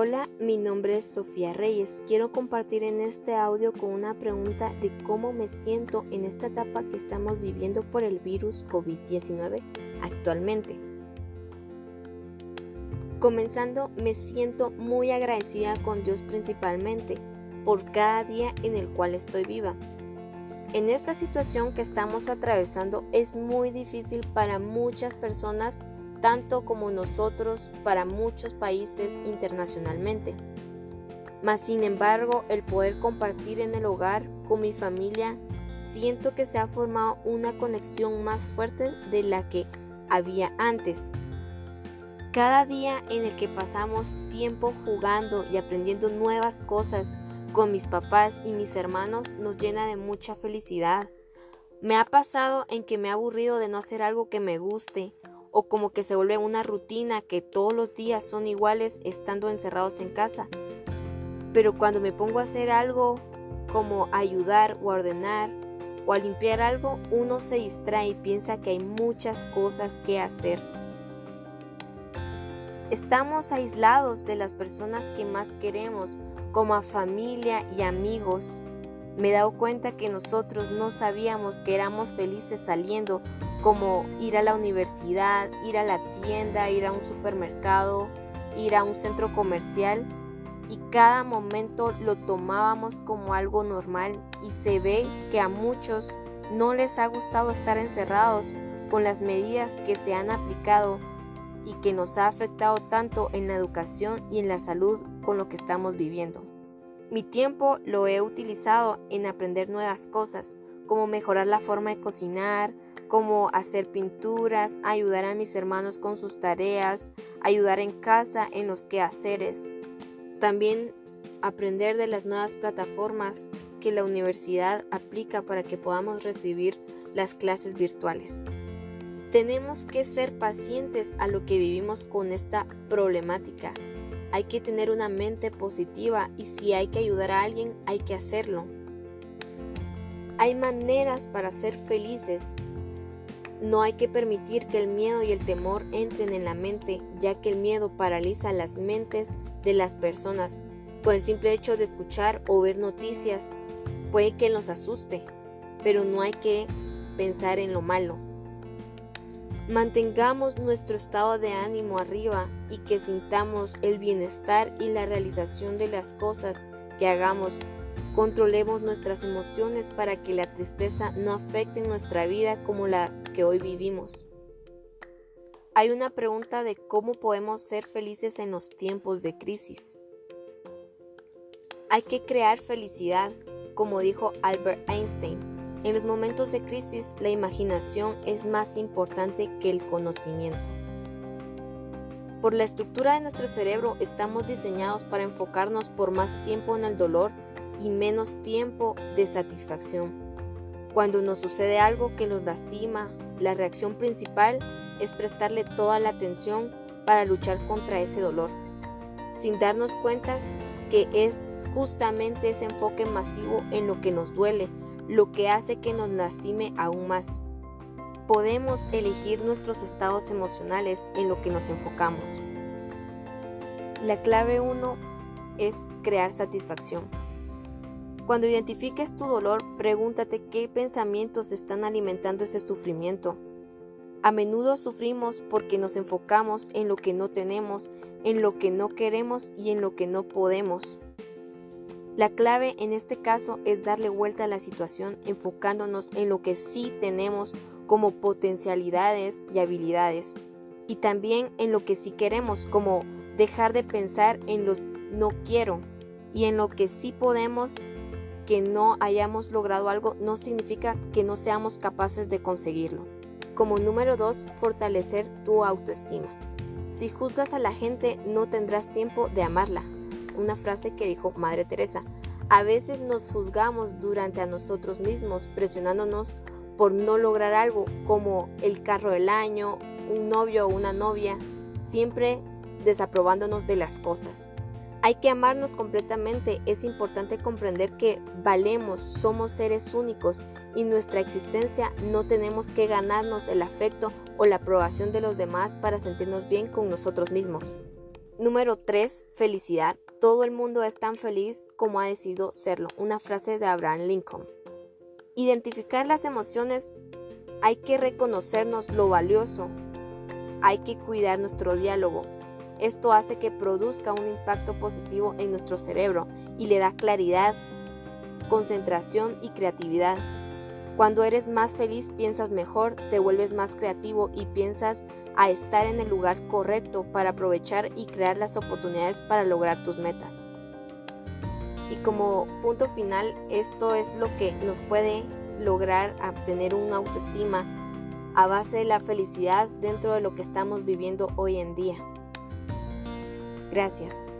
Hola, mi nombre es Sofía Reyes. Quiero compartir en este audio con una pregunta de cómo me siento en esta etapa que estamos viviendo por el virus COVID-19 actualmente. Comenzando, me siento muy agradecida con Dios principalmente por cada día en el cual estoy viva. En esta situación que estamos atravesando es muy difícil para muchas personas tanto como nosotros para muchos países internacionalmente. Mas sin embargo, el poder compartir en el hogar con mi familia, siento que se ha formado una conexión más fuerte de la que había antes. Cada día en el que pasamos tiempo jugando y aprendiendo nuevas cosas con mis papás y mis hermanos nos llena de mucha felicidad. Me ha pasado en que me ha aburrido de no hacer algo que me guste o como que se vuelve una rutina que todos los días son iguales estando encerrados en casa. Pero cuando me pongo a hacer algo como ayudar o ordenar o a limpiar algo, uno se distrae y piensa que hay muchas cosas que hacer. Estamos aislados de las personas que más queremos, como a familia y amigos. Me he dado cuenta que nosotros no sabíamos que éramos felices saliendo como ir a la universidad, ir a la tienda, ir a un supermercado, ir a un centro comercial y cada momento lo tomábamos como algo normal y se ve que a muchos no les ha gustado estar encerrados con las medidas que se han aplicado y que nos ha afectado tanto en la educación y en la salud con lo que estamos viviendo. Mi tiempo lo he utilizado en aprender nuevas cosas, como mejorar la forma de cocinar, como hacer pinturas, ayudar a mis hermanos con sus tareas, ayudar en casa en los quehaceres. También aprender de las nuevas plataformas que la universidad aplica para que podamos recibir las clases virtuales. Tenemos que ser pacientes a lo que vivimos con esta problemática. Hay que tener una mente positiva y si hay que ayudar a alguien, hay que hacerlo. Hay maneras para ser felices, no hay que permitir que el miedo y el temor entren en la mente, ya que el miedo paraliza las mentes de las personas. Por el simple hecho de escuchar o ver noticias, puede que los asuste, pero no hay que pensar en lo malo. Mantengamos nuestro estado de ánimo arriba y que sintamos el bienestar y la realización de las cosas que hagamos Controlemos nuestras emociones para que la tristeza no afecte nuestra vida como la hoy vivimos. Hay una pregunta de cómo podemos ser felices en los tiempos de crisis. Hay que crear felicidad, como dijo Albert Einstein. En los momentos de crisis, la imaginación es más importante que el conocimiento. Por la estructura de nuestro cerebro estamos diseñados para enfocarnos por más tiempo en el dolor y menos tiempo de satisfacción. Cuando nos sucede algo que nos lastima, la reacción principal es prestarle toda la atención para luchar contra ese dolor, sin darnos cuenta que es justamente ese enfoque masivo en lo que nos duele, lo que hace que nos lastime aún más. Podemos elegir nuestros estados emocionales en lo que nos enfocamos. La clave 1 es crear satisfacción. Cuando identifiques tu dolor, pregúntate qué pensamientos están alimentando ese sufrimiento. A menudo sufrimos porque nos enfocamos en lo que no tenemos, en lo que no queremos y en lo que no podemos. La clave en este caso es darle vuelta a la situación enfocándonos en lo que sí tenemos como potencialidades y habilidades y también en lo que sí queremos como dejar de pensar en los no quiero y en lo que sí podemos que no hayamos logrado algo no significa que no seamos capaces de conseguirlo. Como número 2, fortalecer tu autoestima. Si juzgas a la gente, no tendrás tiempo de amarla. Una frase que dijo Madre Teresa. A veces nos juzgamos durante a nosotros mismos, presionándonos por no lograr algo como el carro del año, un novio o una novia, siempre desaprobándonos de las cosas. Hay que amarnos completamente, es importante comprender que valemos, somos seres únicos y nuestra existencia no tenemos que ganarnos el afecto o la aprobación de los demás para sentirnos bien con nosotros mismos. Número 3. Felicidad. Todo el mundo es tan feliz como ha decidido serlo. Una frase de Abraham Lincoln. Identificar las emociones. Hay que reconocernos lo valioso. Hay que cuidar nuestro diálogo. Esto hace que produzca un impacto positivo en nuestro cerebro y le da claridad, concentración y creatividad. Cuando eres más feliz piensas mejor, te vuelves más creativo y piensas a estar en el lugar correcto para aprovechar y crear las oportunidades para lograr tus metas. Y como punto final, esto es lo que nos puede lograr obtener una autoestima a base de la felicidad dentro de lo que estamos viviendo hoy en día. Gracias.